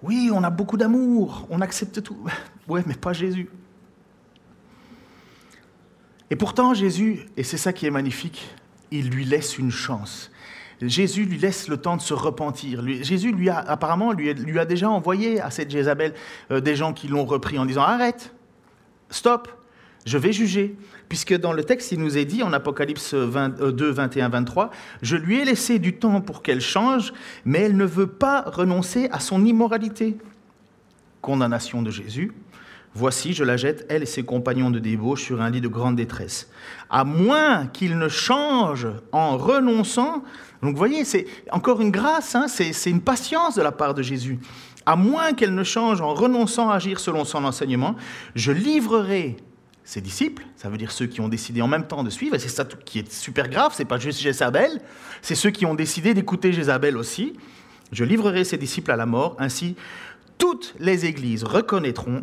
Oui, on a beaucoup d'amour, on accepte tout. Ouais, mais pas Jésus. Et pourtant, Jésus, et c'est ça qui est magnifique, il lui laisse une chance. Jésus lui laisse le temps de se repentir. Jésus, lui a, apparemment, lui, a déjà envoyé à cette Jézabel euh, des gens qui l'ont repris en disant Arrête, stop, je vais juger. Puisque dans le texte, il nous est dit en Apocalypse 2, 21, 23, Je lui ai laissé du temps pour qu'elle change, mais elle ne veut pas renoncer à son immoralité. Condamnation de Jésus. Voici, je la jette, elle et ses compagnons de débauche, sur un lit de grande détresse. À moins qu'il ne change en renonçant. Donc vous voyez, c'est encore une grâce, hein, c'est une patience de la part de Jésus. À moins qu'elle ne change en renonçant à agir selon son enseignement, je livrerai ses disciples, ça veut dire ceux qui ont décidé en même temps de suivre, et c'est ça qui est super grave, c'est pas juste Jézabel, c'est ceux qui ont décidé d'écouter Jézabel aussi. Je livrerai ses disciples à la mort, ainsi toutes les églises reconnaîtront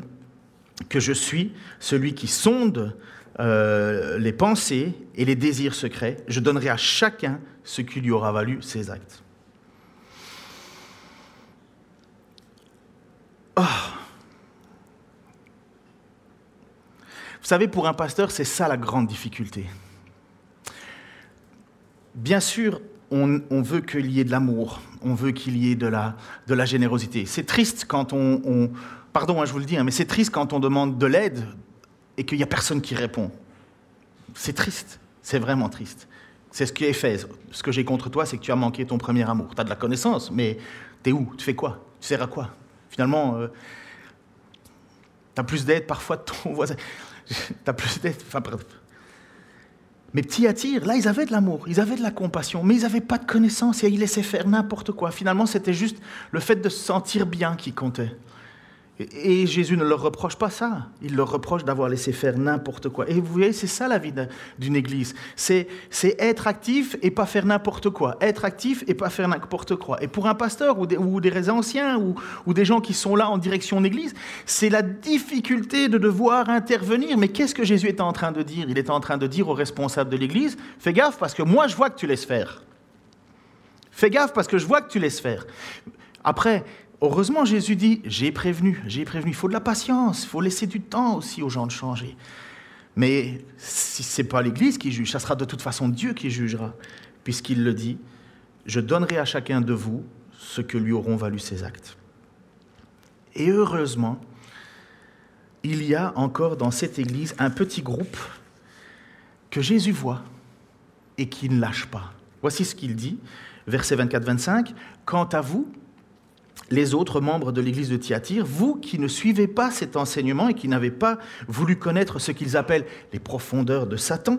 que je suis celui qui sonde euh, les pensées et les désirs secrets. Je donnerai à chacun ce qui lui aura valu ses actes. Oh. Vous savez, pour un pasteur, c'est ça la grande difficulté. Bien sûr, on, veut qu'il y ait de l'amour, on veut qu'il y ait de la, de la générosité. C'est triste quand on, pardon, hein, je vous le dis, hein, mais c'est triste quand on demande de l'aide et qu'il n'y a personne qui répond. C'est triste, c'est vraiment triste. C'est ce qui est fait. Ce que j'ai contre toi, c'est que tu as manqué ton premier amour. Tu as de la connaissance, mais tu es où? Tu fais quoi? Tu sers à quoi? Finalement, euh, tu as plus d'aide parfois de ton voisin. T'as plus d'être. Enfin, Mais petit attire, là, ils avaient de l'amour, ils avaient de la compassion, mais ils n'avaient pas de connaissance et ils laissaient faire n'importe quoi. Finalement, c'était juste le fait de se sentir bien qui comptait. Et Jésus ne leur reproche pas ça. Il leur reproche d'avoir laissé faire n'importe quoi. Et vous voyez, c'est ça la vie d'une église. C'est être actif et pas faire n'importe quoi. Être actif et pas faire n'importe quoi. Et pour un pasteur ou des, ou anciens ou, ou, des gens qui sont là en direction d'église, c'est la difficulté de devoir intervenir. Mais qu'est-ce que Jésus est en train de dire? Il est en train de dire aux responsables de l'église, fais gaffe parce que moi je vois que tu laisses faire. Fais gaffe parce que je vois que tu laisses faire. Après, Heureusement, Jésus dit, j'ai prévenu, j'ai prévenu. Il faut de la patience, il faut laisser du temps aussi aux gens de changer. Mais si ce n'est pas l'Église qui juge, ça sera de toute façon Dieu qui jugera, puisqu'il le dit, je donnerai à chacun de vous ce que lui auront valu ses actes. Et heureusement, il y a encore dans cette Église un petit groupe que Jésus voit et qui ne lâche pas. Voici ce qu'il dit, verset 24-25, Quant à vous, les autres membres de l'église de Thyatire, vous qui ne suivez pas cet enseignement et qui n'avez pas voulu connaître ce qu'ils appellent les profondeurs de Satan,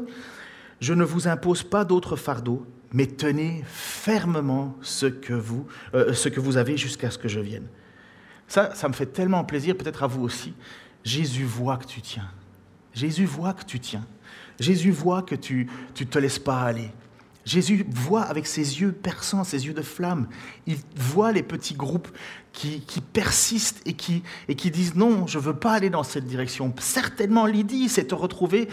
je ne vous impose pas d'autre fardeau, mais tenez fermement ce que vous, euh, ce que vous avez jusqu'à ce que je vienne. Ça, ça me fait tellement plaisir, peut-être à vous aussi. Jésus voit que tu tiens. Jésus voit que tu tiens. Jésus voit que tu ne te laisses pas aller. Jésus voit avec ses yeux perçants, ses yeux de flamme, il voit les petits groupes qui, persistent et qui, disent non, je ne veux pas aller dans cette direction. Certainement, Lydie s'est retrouvée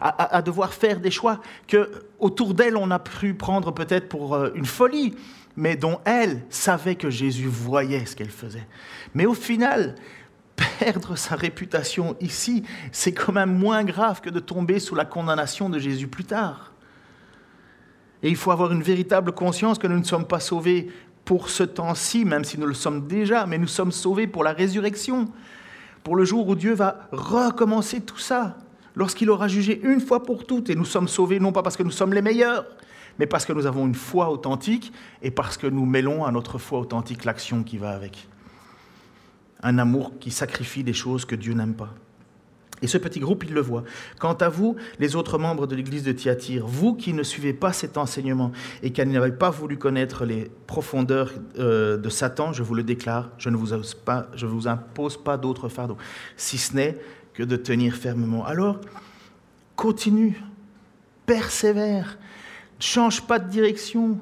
à, à, devoir faire des choix que autour d'elle on a pu prendre peut-être pour euh, une folie, mais dont elle savait que Jésus voyait ce qu'elle faisait. Mais au final, perdre sa réputation ici, c'est quand même moins grave que de tomber sous la condamnation de Jésus plus tard. Et il faut avoir une véritable conscience que nous ne sommes pas sauvés pour ce temps-ci, même si nous le sommes déjà, mais nous sommes sauvés pour la résurrection, pour le jour où Dieu va recommencer tout ça, lorsqu'il aura jugé une fois pour toutes. Et nous sommes sauvés non pas parce que nous sommes les meilleurs, mais parce que nous avons une foi authentique et parce que nous mêlons à notre foi authentique l'action qui va avec. Un amour qui sacrifie des choses que Dieu n'aime pas. Et ce petit groupe, il le voit. Quant à vous, les autres membres de l'église de Thyatire, vous qui ne suivez pas cet enseignement et qui n'avez pas voulu connaître les profondeurs euh, de Satan, je vous le déclare, je ne vous, pas, je vous impose pas d'autre fardeau, si ce n'est que de tenir fermement. Alors, continue, persévère, change pas de direction,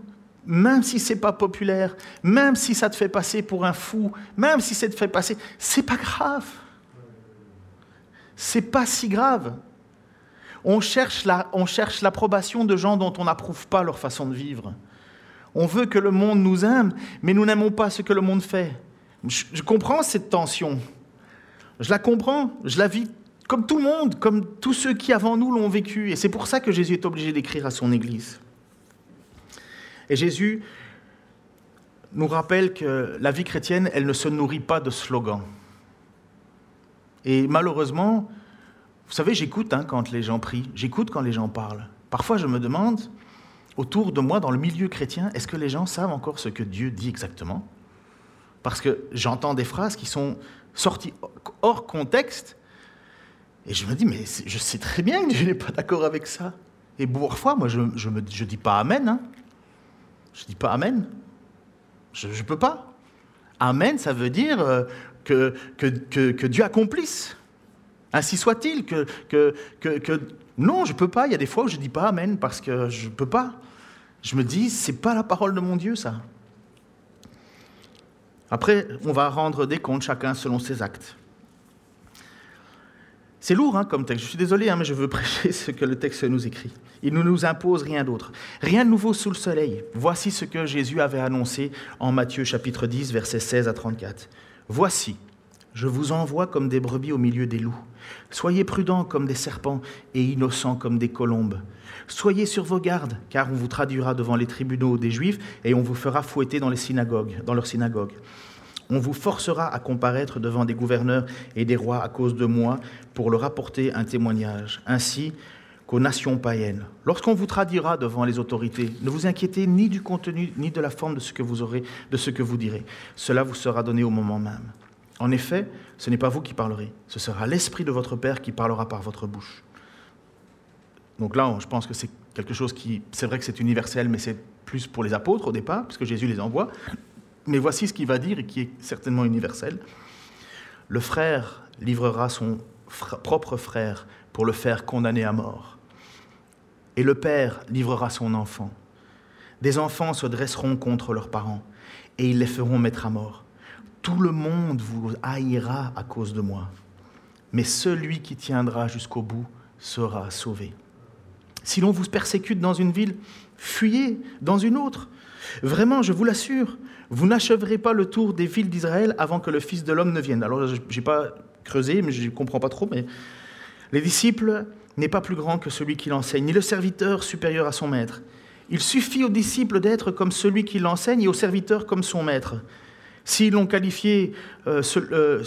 même si c'est pas populaire, même si ça te fait passer pour un fou, même si ça te fait passer, c'est pas grave c'est pas si grave. On cherche, l'approbation de gens dont on n'approuve pas leur façon de vivre. On veut que le monde nous aime, mais nous n'aimons pas ce que le monde fait. Je, comprends cette tension. Je la comprends, je la vis comme tout le monde, comme tous ceux qui avant nous l'ont vécu. Et c'est pour ça que Jésus est obligé d'écrire à son Église. Et Jésus nous rappelle que la vie chrétienne, elle ne se nourrit pas de slogans. Et malheureusement, vous savez, j'écoute hein, quand les gens prient, j'écoute quand les gens parlent. Parfois, je me demande, autour de moi, dans le milieu chrétien, est-ce que les gens savent encore ce que Dieu dit exactement? Parce que j'entends des phrases qui sont sorties hors contexte, et je me dis, mais je sais très bien que Dieu n'est pas d'accord avec ça. Et parfois, moi, je ne je dis pas Amen. Hein. Je ne dis pas Amen. Je ne peux pas. Amen, ça veut dire euh, que, Dieu accomplisse. Ainsi soit-il, que, que, que, non, je ne peux pas. Il y a des fois où je ne dis pas Amen parce que je ne peux pas. Je me dis, c'est pas la parole de mon Dieu, ça. Après, on va rendre des comptes chacun selon ses actes. C'est lourd hein, comme texte. Je suis désolé, hein, mais je veux prêcher ce que le texte nous écrit. Il ne nous impose rien d'autre. Rien de nouveau sous le soleil. Voici ce que Jésus avait annoncé en Matthieu chapitre 10, versets 16 à 34. Voici, je vous envoie comme des brebis au milieu des loups. Soyez prudents comme des serpents et innocents comme des colombes. Soyez sur vos gardes, car on vous traduira devant les tribunaux des Juifs et on vous fera fouetter dans les synagogues, leurs synagogues. On vous forcera à comparaître devant des gouverneurs et des rois à cause de moi pour leur apporter un témoignage, ainsi qu'aux nations païennes. Lorsqu'on vous traduira devant les autorités, ne vous inquiétez ni du contenu ni de la forme de ce que vous aurez, de ce que vous direz. Cela vous sera donné au moment même. En effet, ce n'est pas vous qui parlerez, ce sera l'Esprit de votre Père qui parlera par votre bouche. Donc là, je pense que c'est quelque chose qui, c'est vrai que c'est universel, mais c'est plus pour les apôtres au départ, puisque Jésus les envoie. Mais voici ce qu'il va dire et qui est certainement universel. Le frère livrera son propre frère pour le faire condamner à mort. Et le père livrera son enfant. Des enfants se dresseront contre leurs parents et ils les feront mettre à mort. Tout le monde vous haïra à cause de moi. Mais celui qui tiendra jusqu'au bout sera sauvé. Si l'on vous persécute dans une ville, fuyez dans une autre. Vraiment, je vous l'assure, vous n'achèverez pas le tour des villes d'Israël avant que le Fils de l'homme ne vienne. Alors, je n'ai pas creusé, mais je ne comprends pas trop. Mais les disciples n'est pas plus grand que celui qui l'enseigne, ni le serviteur supérieur à son maître. Il suffit aux disciples d'être comme celui qui l'enseigne et au serviteur comme son maître. S'ils l'ont qualifié, euh, euh,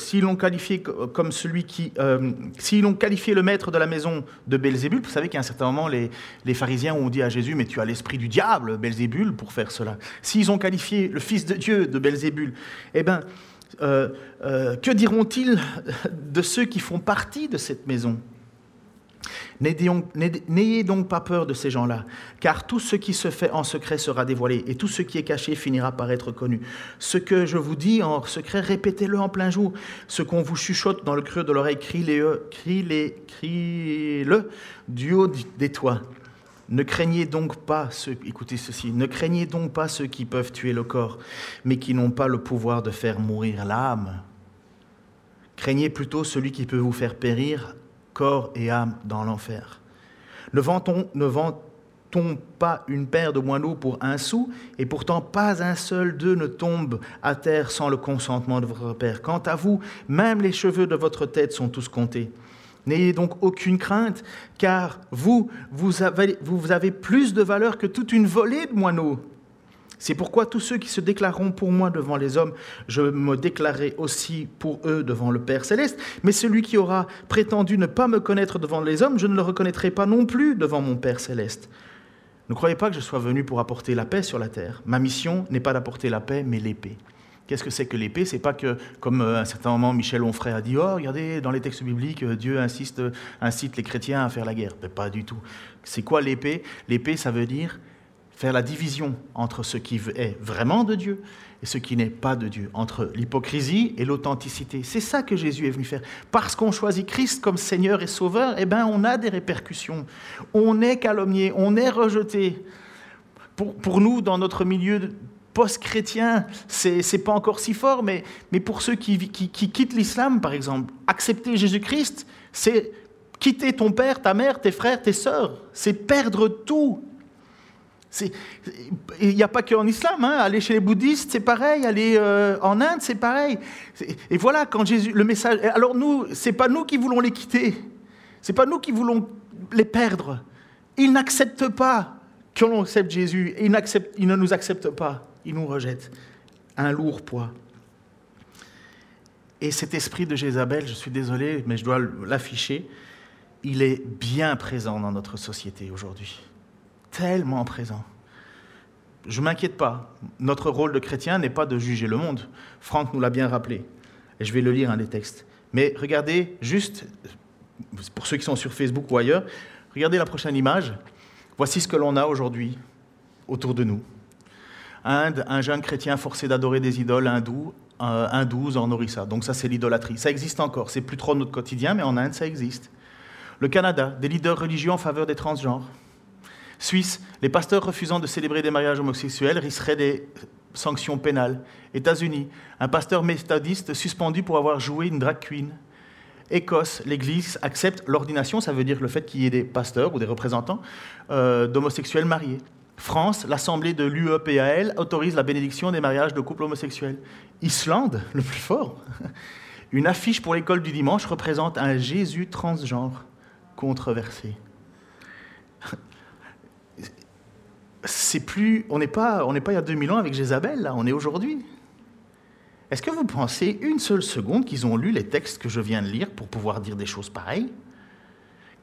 comme celui qui, euh, s'ils l'ont qualifié le maître de la maison de Belzébul, vous savez qu'à un certain moment, les, les, pharisiens ont dit à Jésus, mais tu as l'esprit du diable, Belzébul, pour faire cela. S'ils ont qualifié le Fils de Dieu de Belzébul, eh bien, que diront-ils de ceux qui font partie de cette maison? N'ayez donc pas peur de ces gens-là, car tout ce qui se fait en secret sera dévoilé, et tout ce qui est caché finira par être connu. Ce que je vous dis en secret, répétez-le en plein jour. Ce qu'on vous chuchote dans le creux de l'oreille, criez-le criez du haut des toits. Ne craignez donc pas ceux, écoutez ceci, ne craignez donc pas ceux qui peuvent tuer le corps, mais qui n'ont pas le pouvoir de faire mourir l'âme. Craignez plutôt celui qui peut vous faire périr corps et âme dans l'enfer. Ne vantons pas une paire de moineaux pour un sou, et pourtant pas un seul d'eux ne tombe à terre sans le consentement de votre Père. Quant à vous, même les cheveux de votre tête sont tous comptés. N'ayez donc aucune crainte, car vous, vous avez plus de valeur que toute une volée de moineaux. C'est pourquoi tous ceux qui se déclareront pour moi devant les hommes, je me déclarerai aussi pour eux devant le Père céleste. Mais celui qui aura prétendu ne pas me connaître devant les hommes, je ne le reconnaîtrai pas non plus devant mon Père céleste. Ne croyez pas que je sois venu pour apporter la paix sur la terre. Ma mission n'est pas d'apporter la paix, mais l'épée. Qu'est-ce que c'est que l'épée? C'est pas que, comme euh, à un certain moment Michel Onfray a dit, oh, regardez, dans les textes bibliques, euh, Dieu insiste, incite les chrétiens à faire la guerre. Mais pas du tout. C'est quoi l'épée? L'épée, ça veut dire faire la division entre ce qui est vraiment de Dieu et ce qui n'est pas de Dieu, entre l'hypocrisie et l'authenticité. C'est ça que Jésus est venu faire. Parce qu'on choisit Christ comme Seigneur et Sauveur, eh ben, on a des répercussions. On est calomnié, on est rejeté. Pour, pour nous, dans notre milieu post-chrétien, c'est n'est pas encore si fort, mais, mais pour ceux qui, qui, qui quittent l'islam, par exemple, accepter Jésus-Christ, c'est quitter ton père, ta mère, tes frères, tes sœurs. C'est perdre tout il n'y a pas qu'en islam, hein. aller chez les bouddhistes, c'est pareil, aller euh, en Inde, c'est pareil. Et voilà, quand Jésus, le message. Alors nous, c'est pas nous qui voulons les quitter, c'est pas nous qui voulons les perdre. Ils n'acceptent pas que l'on accepte Jésus, ils, ils ne nous acceptent pas, ils nous rejettent. Un lourd poids. Et cet esprit de Jézabel, je suis désolé, mais je dois l'afficher, il est bien présent dans notre société aujourd'hui tellement présent. Je ne m'inquiète pas. Notre rôle de chrétien n'est pas de juger le monde. Franck nous l'a bien rappelé. Et je vais le lire un des textes. Mais regardez juste, pour ceux qui sont sur Facebook ou ailleurs, regardez la prochaine image. Voici ce que l'on a aujourd'hui autour de nous. Inde, un jeune chrétien forcé d'adorer des idoles hindous, euh, hindoues en Orissa. Donc ça, c'est l'idolâtrie. Ça existe encore. C'est plus trop notre quotidien, mais en Inde, ça existe. Le Canada, des leaders religieux en faveur des transgenres. Suisse, les pasteurs refusant de célébrer des mariages homosexuels risqueraient des sanctions pénales. États-Unis, un pasteur méthodiste suspendu pour avoir joué une drag queen. Écosse, l'Église accepte l'ordination, ça veut dire le fait qu'il y ait des pasteurs ou des représentants euh, d'homosexuels mariés. France, l'Assemblée de l'UEPAL autorise la bénédiction des mariages de couples homosexuels. Islande, le plus fort, une affiche pour l'école du dimanche représente un Jésus transgenre controversé c'est plus, on n'est pas, on n'est pas il y a 2000 ans avec Jézabel, là, on est aujourd'hui. Est-ce que vous pensez une seule seconde qu'ils ont lu les textes que je viens de lire pour pouvoir dire des choses pareilles?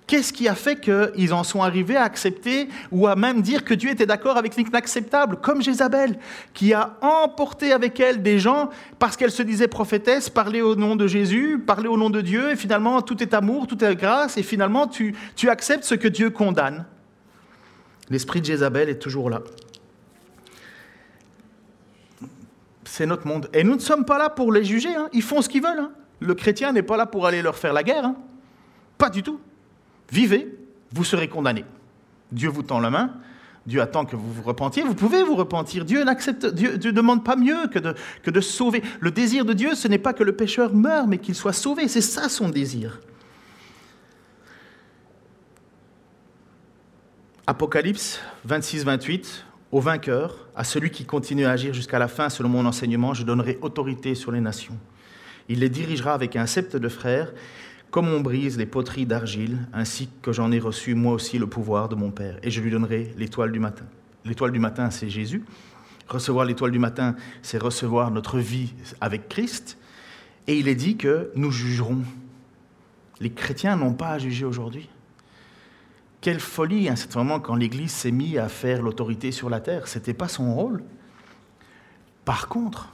Qu'est-ce qui a fait qu'ils en sont arrivés à accepter ou à même dire que Dieu était d'accord avec l'inacceptable, comme Jézabel, qui a emporté avec elle des gens parce qu'elle se disait prophétesse, parler au nom de Jésus, parler au nom de Dieu, et finalement tout est amour, tout est grâce, et finalement tu, tu acceptes ce que Dieu condamne? L'esprit de Jézabel est toujours là. C'est notre monde. Et nous ne sommes pas là pour les juger. Hein. Ils font ce qu'ils veulent. Hein. Le chrétien n'est pas là pour aller leur faire la guerre. Hein. Pas du tout. Vivez, vous serez condamnés. Dieu vous tend la main. Dieu attend que vous vous repentiez. Vous pouvez vous repentir. Dieu n'accepte, Dieu ne demande pas mieux que de, que de sauver. Le désir de Dieu, ce n'est pas que le pécheur meure, mais qu'il soit sauvé. C'est ça son désir. Apocalypse 26-28, au vainqueur, à celui qui continue à agir jusqu'à la fin selon mon enseignement, je donnerai autorité sur les nations. Il les dirigera avec un sceptre de frère, comme on brise les poteries d'argile, ainsi que j'en ai reçu moi aussi le pouvoir de mon Père, et je lui donnerai l'étoile du matin. L'étoile du matin, c'est Jésus. Recevoir l'étoile du matin, c'est recevoir notre vie avec Christ. Et il est dit que nous jugerons. Les chrétiens n'ont pas à juger aujourd'hui. Quelle folie, à un certain moment, quand l'Église s'est mise à faire l'autorité sur la terre. Ce n'était pas son rôle. Par contre,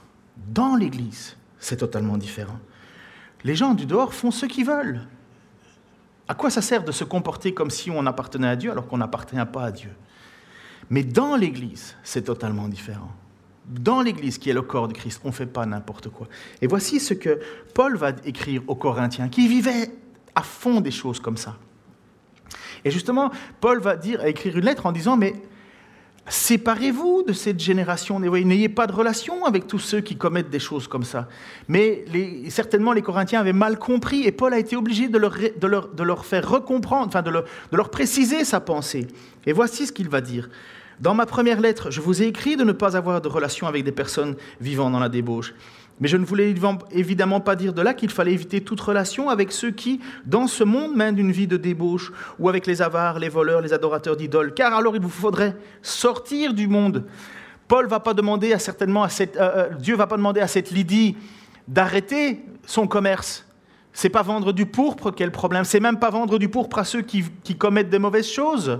dans l'Église, c'est totalement différent. Les gens du dehors font ce qu'ils veulent. À quoi ça sert de se comporter comme si on appartenait à Dieu alors qu'on n'appartient pas à Dieu? Mais dans l'Église, c'est totalement différent. Dans l'Église, qui est le corps de Christ, on ne fait pas n'importe quoi. Et voici ce que Paul va écrire aux Corinthiens, qui vivaient à fond des choses comme ça. Et justement, Paul va dire, écrire une lettre en disant, mais séparez-vous de cette génération, n'ayez pas de relation avec tous ceux qui commettent des choses comme ça. Mais certainement, les Corinthiens avaient mal compris, et Paul a été obligé de leur, faire recomprendre, enfin de leur, de leur préciser sa pensée. Et voici ce qu'il va dire. Dans ma première lettre, je vous ai écrit de ne pas avoir de relation avec des personnes vivant dans la débauche. Mais je ne voulais évidemment pas dire de là qu'il fallait éviter toute relation avec ceux qui, dans ce monde, mènent une vie de débauche, ou avec les avares, les voleurs, les adorateurs d'idoles, car alors il vous faudrait sortir du monde. Paul va pas demander à certainement à euh, euh, Dieu va pas demander à cette Lydie d'arrêter son commerce. C'est pas vendre du pourpre quel problème. C'est même pas vendre du pourpre à ceux qui, qui commettent des mauvaises choses.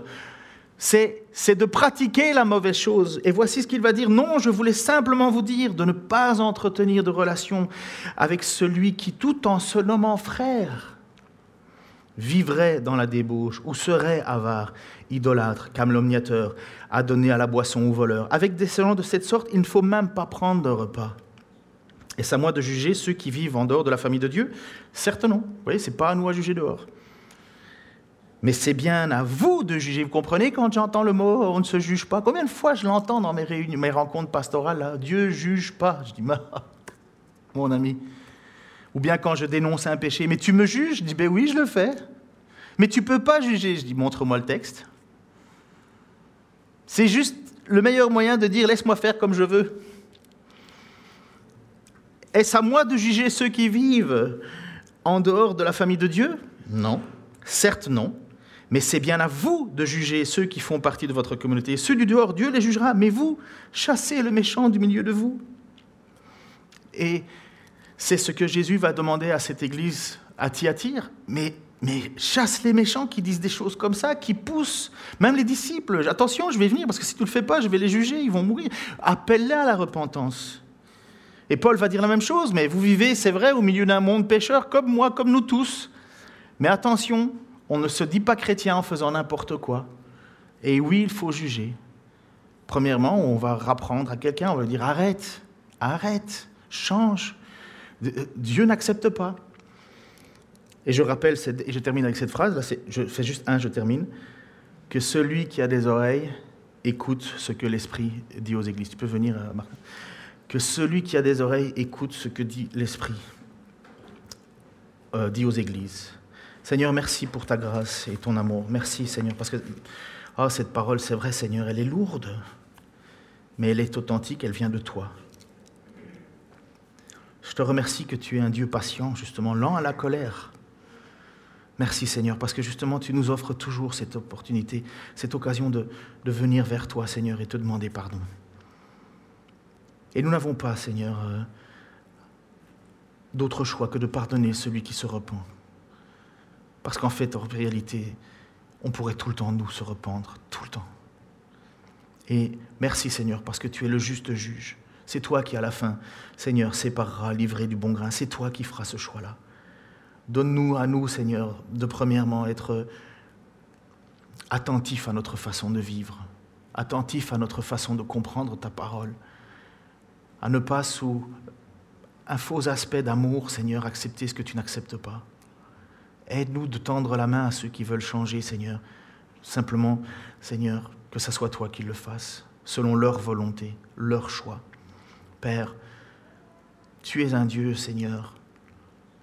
C'est de pratiquer la mauvaise chose. Et voici ce qu'il va dire. Non, je voulais simplement vous dire de ne pas entretenir de relation avec celui qui, tout en se nommant frère, vivrait dans la débauche ou serait avare, idolâtre, calomniateur, adonné à la boisson ou voleur. Avec des gens de cette sorte, il ne faut même pas prendre de repas. Est-ce à moi de juger ceux qui vivent en dehors de la famille de Dieu? Certes non. Vous voyez, ce n'est pas à nous à juger dehors. Mais c'est bien à vous de juger. Vous comprenez quand j'entends le mot on ne se juge pas Combien de fois je l'entends dans mes, réunions, mes rencontres pastorales là, Dieu juge pas. Je dis, mon ami. Ou bien quand je dénonce un péché, mais tu me juges? Je dis, ben oui, je le fais. Mais tu peux pas juger. Je dis, montre-moi le texte. C'est juste le meilleur moyen de dire, laisse-moi faire comme je veux. Est-ce à moi de juger ceux qui vivent en dehors de la famille de Dieu? Non, certes non. Mais c'est bien à vous de juger ceux qui font partie de votre communauté. Ceux du dehors, Dieu les jugera, mais vous, chassez le méchant du milieu de vous. Et c'est ce que Jésus va demander à cette église à Thyatire. Mais, mais les méchants qui disent des choses comme ça, qui poussent, même les disciples. Attention, je vais venir, parce que si tu ne le fais pas, je vais les juger, ils vont mourir. Appelle-les à la repentance. Et Paul va dire la même chose, mais vous vivez, c'est vrai, au milieu d'un monde pécheur, comme moi, comme nous tous. Mais attention, on ne se dit pas chrétien en faisant n'importe quoi. Et oui, il faut juger. Premièrement, on va rapprendre à quelqu'un, on va dire arrête, arrête, change. Dieu n'accepte pas. Et je rappelle, et je termine avec cette phrase, là, je fais juste un, je termine, que celui qui a des oreilles écoute ce que l'Esprit dit aux églises. Tu peux venir, euh, Marc que celui qui a des oreilles écoute ce que dit l'Esprit, euh, dit aux églises. Seigneur, merci pour ta grâce et ton amour. Merci, Seigneur, parce que oh, cette parole, c'est vrai, Seigneur, elle est lourde, mais elle est authentique, elle vient de toi. Je te remercie que tu es un Dieu patient, justement, lent à la colère. Merci Seigneur, parce que justement tu nous offres toujours cette opportunité, cette occasion de, de venir vers toi Seigneur et te demander pardon. Et nous n'avons pas, Seigneur, euh, d'autre choix que de pardonner celui qui se repent. Parce qu'en fait, en réalité, on pourrait tout le temps nous se rependre, tout le temps. Et merci Seigneur, parce que tu es le juste juge. C'est toi qui, à la fin, Seigneur, séparera livré du bon grain. C'est toi qui feras ce choix-là. Donne-nous à nous, Seigneur, de premièrement être attentifs à notre façon de vivre, attentifs à notre façon de comprendre ta parole à ne pas, sous un faux aspect d'amour, Seigneur, accepter ce que tu n'acceptes pas. Aide-nous de tendre la main à ceux qui veulent changer, Seigneur. Simplement, Seigneur, que ce soit toi qui le fasses, selon leur volonté, leur choix. Père, tu es un Dieu, Seigneur,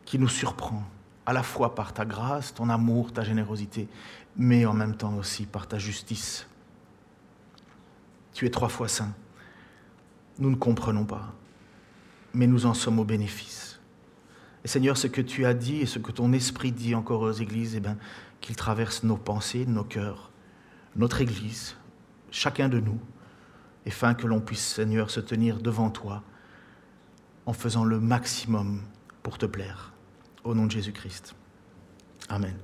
qui nous surprend, à la fois par ta grâce, ton amour, ta générosité, mais en même temps aussi par ta justice. Tu es trois fois saint nous ne comprenons pas, mais nous en sommes au bénéfice. Et Seigneur, ce que tu as dit et ce que ton esprit dit encore aux églises, eh bien, qu'il traverse nos pensées, nos cœurs, notre église, chacun de nous, afin que l'on puisse, Seigneur, se tenir devant toi en faisant le maximum pour te plaire. Au nom de Jésus-Christ. Amen.